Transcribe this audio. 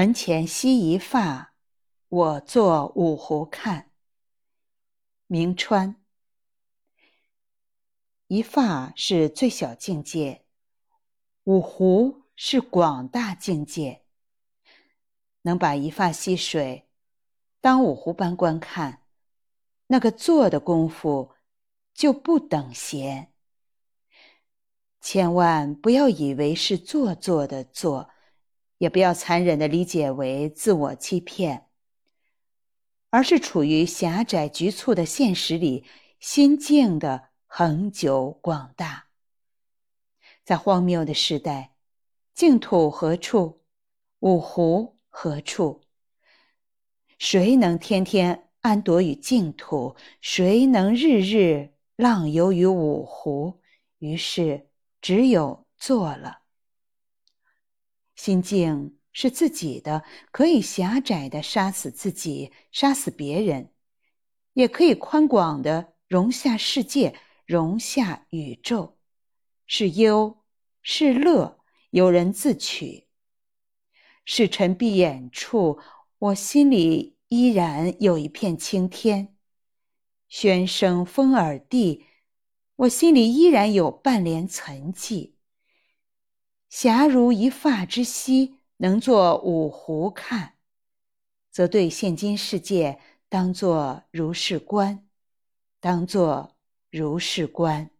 门前溪一发，我坐五湖看。明川，一发是最小境界，五湖是广大境界。能把一发溪水当五湖般观看，那个做的功夫就不等闲。千万不要以为是做作的做。也不要残忍的理解为自我欺骗，而是处于狭窄局促的现实里，心境的恒久广大。在荒谬的时代，净土何处？五湖何处？谁能天天安躲于净土？谁能日日浪游于五湖？于是，只有做了。心境是自己的，可以狭窄的杀死自己，杀死别人，也可以宽广的容下世界，容下宇宙。是忧是乐，由人自取。是尘闭眼处，我心里依然有一片青天；喧声风耳地，我心里依然有半帘岑寂。狭如一发之息，能作五湖看，则对现今世界当作如是观，当作如是观。